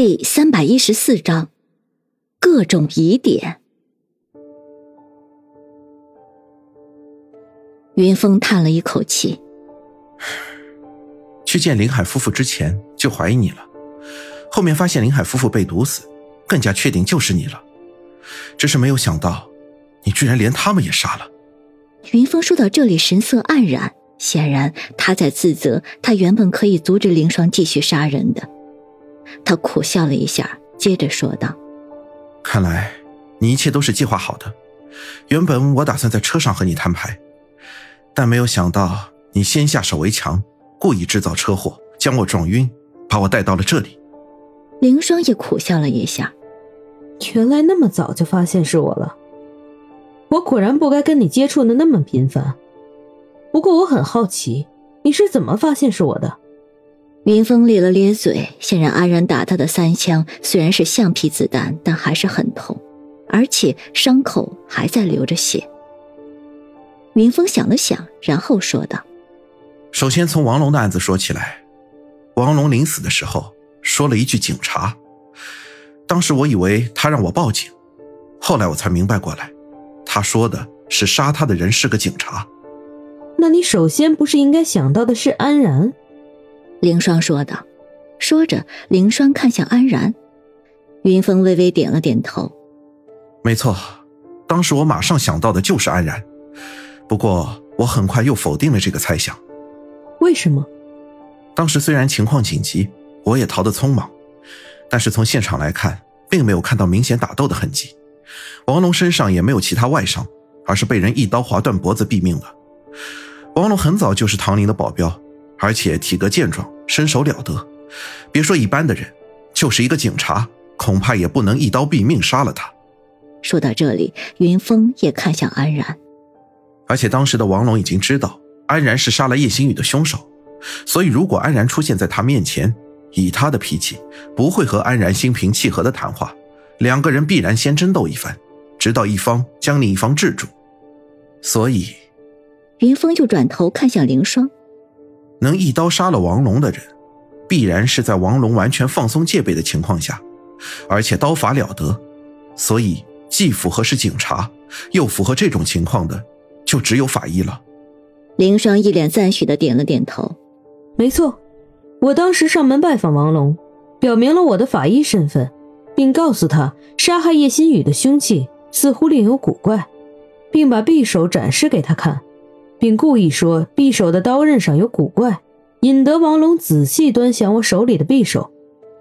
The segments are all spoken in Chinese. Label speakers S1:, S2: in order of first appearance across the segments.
S1: 第三百一十四章，各种疑点。云峰叹了一口气，
S2: 去见林海夫妇之前就怀疑你了，后面发现林海夫妇被毒死，更加确定就是你了。只是没有想到，你居然连他们也杀了。
S1: 云峰说到这里，神色黯然，显然他在自责。他原本可以阻止凌霜继续杀人的。他苦笑了一下，接着说道：“
S2: 看来你一切都是计划好的。原本我打算在车上和你摊牌，但没有想到你先下手为强，故意制造车祸，将我撞晕，把我带到了这里。”
S1: 凌霜也苦笑了一下：“
S3: 原来那么早就发现是我了，我果然不该跟你接触的那么频繁。不过我很好奇，你是怎么发现是我的？”
S1: 云峰咧了咧嘴，显然安然打他的三枪虽然是橡皮子弹，但还是很痛，而且伤口还在流着血。云峰想了想，然后说道：“
S2: 首先从王龙的案子说起来，王龙临死的时候说了一句‘警察’，当时我以为他让我报警，后来我才明白过来，他说的是杀他的人是个警察。
S3: 那你首先不是应该想到的是安然？”
S1: 凌霜说道，说着，凌霜看向安然，云峰微微点了点头。
S2: 没错，当时我马上想到的就是安然，不过我很快又否定了这个猜想。
S3: 为什么？
S2: 当时虽然情况紧急，我也逃得匆忙，但是从现场来看，并没有看到明显打斗的痕迹，王龙身上也没有其他外伤，而是被人一刀划断脖子毙命的。王龙很早就是唐林的保镖。而且体格健壮，身手了得，别说一般的人，就是一个警察，恐怕也不能一刀毙命杀了他。
S1: 说到这里，云峰也看向安然。
S2: 而且当时的王龙已经知道安然是杀了叶星宇的凶手，所以如果安然出现在他面前，以他的脾气，不会和安然心平气和的谈话，两个人必然先争斗一番，直到一方将另一方制住。所以，
S1: 云峰又转头看向凌霜。
S2: 能一刀杀了王龙的人，必然是在王龙完全放松戒备的情况下，而且刀法了得，所以既符合是警察，又符合这种情况的，就只有法医了。
S1: 林霜一脸赞许的点了点头，
S3: 没错，我当时上门拜访王龙，表明了我的法医身份，并告诉他杀害叶心雨的凶器似乎另有古怪，并把匕首展示给他看。并故意说匕首的刀刃上有古怪，引得王龙仔细端详我手里的匕首，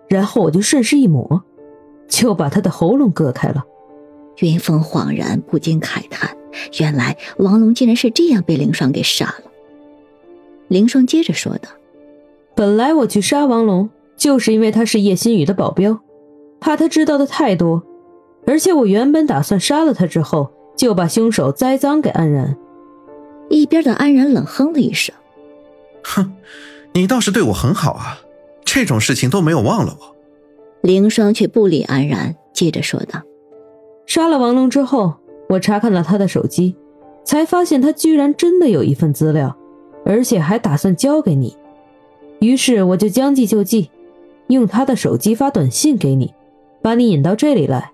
S3: 然后我就顺势一抹，就把他的喉咙割开了。
S1: 云峰恍然，不禁慨叹：原来王龙竟然是这样被凌霜给杀了。凌霜接着说道：“
S3: 本来我去杀王龙，就是因为他是叶心雨的保镖，怕他知道的太多，而且我原本打算杀了他之后，就把凶手栽赃给安然。”
S1: 一边的安然冷哼了一声：“
S2: 哼，你倒是对我很好啊，这种事情都没有忘了我。”
S1: 凌霜却不理安然，接着说道：“
S3: 杀了王龙之后，我查看了他的手机，才发现他居然真的有一份资料，而且还打算交给你。于是我就将计就计，用他的手机发短信给你，把你引到这里来。”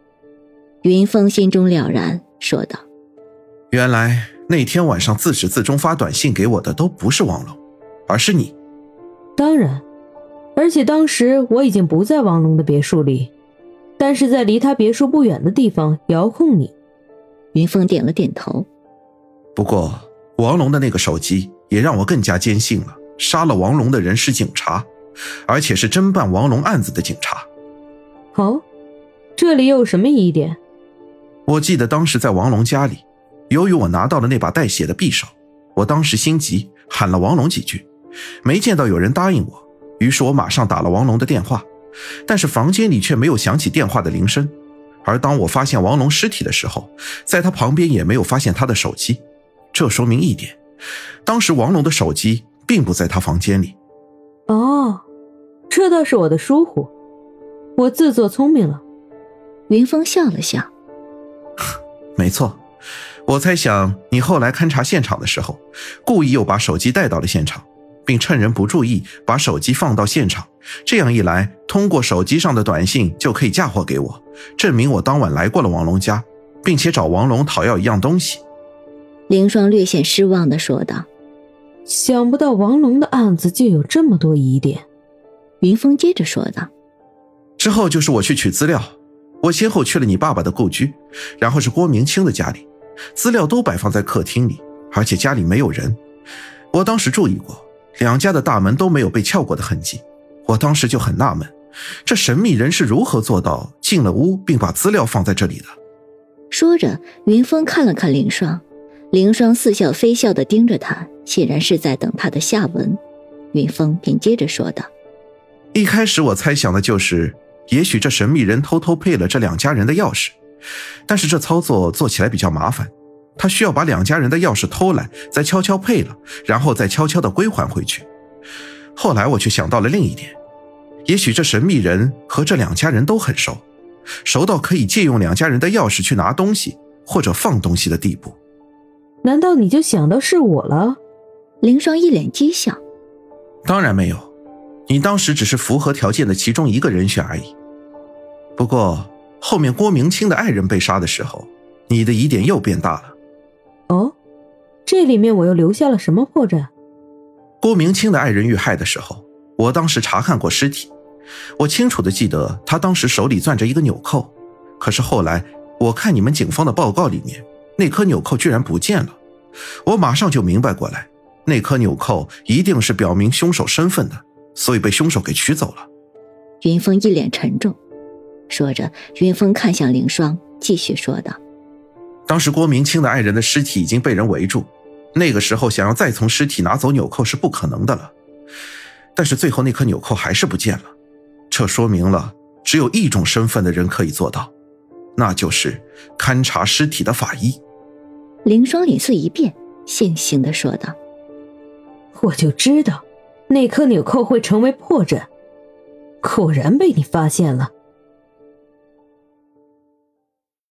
S1: 云峰心中了然，说道：“
S2: 原来。”那天晚上自始至终发短信给我的都不是王龙，而是你。
S3: 当然，而且当时我已经不在王龙的别墅里，但是在离他别墅不远的地方遥控你。
S1: 云峰点了点头。
S2: 不过王龙的那个手机也让我更加坚信了，杀了王龙的人是警察，而且是侦办王龙案子的警察。
S3: 哦，这里又有什么疑点？
S2: 我记得当时在王龙家里。由于我拿到了那把带血的匕首，我当时心急，喊了王龙几句，没见到有人答应我，于是我马上打了王龙的电话，但是房间里却没有响起电话的铃声。而当我发现王龙尸体的时候，在他旁边也没有发现他的手机，这说明一点，当时王龙的手机并不在他房间里。
S3: 哦，这倒是我的疏忽，我自作聪明了。
S1: 云峰笑了笑，
S2: 没错。我猜想，你后来勘察现场的时候，故意又把手机带到了现场，并趁人不注意把手机放到现场。这样一来，通过手机上的短信就可以嫁祸给我，证明我当晚来过了王龙家，并且找王龙讨要一样东西。
S1: 凌霜略显失望的说道：“
S3: 想不到王龙的案子就有这么多疑点。”
S1: 云峰接着说道：“
S2: 之后就是我去取资料，我先后去了你爸爸的故居，然后是郭明清的家里，资料都摆放在客厅里，而且家里没有人。我当时注意过，两家的大门都没有被撬过的痕迹。”我当时就很纳闷，这神秘人是如何做到进了屋并把资料放在这里的？
S1: 说着，云峰看了看凌霜，凌霜似笑非笑的盯着他，显然是在等他的下文。云峰便接着说道：“
S2: 一开始我猜想的就是，也许这神秘人偷偷配了这两家人的钥匙，但是这操作做起来比较麻烦，他需要把两家人的钥匙偷来，再悄悄配了，然后再悄悄的归还回去。”后来我却想到了另一点，也许这神秘人和这两家人都很熟，熟到可以借用两家人的钥匙去拿东西或者放东西的地步。
S3: 难道你就想到是我了？
S1: 林霜一脸讥笑。
S2: 当然没有，你当时只是符合条件的其中一个人选而已。不过后面郭明清的爱人被杀的时候，你的疑点又变大了。
S3: 哦，这里面我又留下了什么破绽？
S2: 郭明清的爱人遇害的时候，我当时查看过尸体，我清楚的记得他当时手里攥着一个纽扣，可是后来我看你们警方的报告里面，那颗纽扣居然不见了，我马上就明白过来，那颗纽扣一定是表明凶手身份的，所以被凶手给取走了。
S1: 云峰一脸沉重，说着，云峰看向凌霜，继续说道：“
S2: 当时郭明清的爱人的尸体已经被人围住。”那个时候想要再从尸体拿走纽扣是不可能的了，但是最后那颗纽扣还是不见了，这说明了只有一种身份的人可以做到，那就是勘察尸体的法医。
S1: 凌霜脸色一变，悻悻的说道：“
S3: 我就知道，那颗纽扣会成为破绽，果然被你发现了。”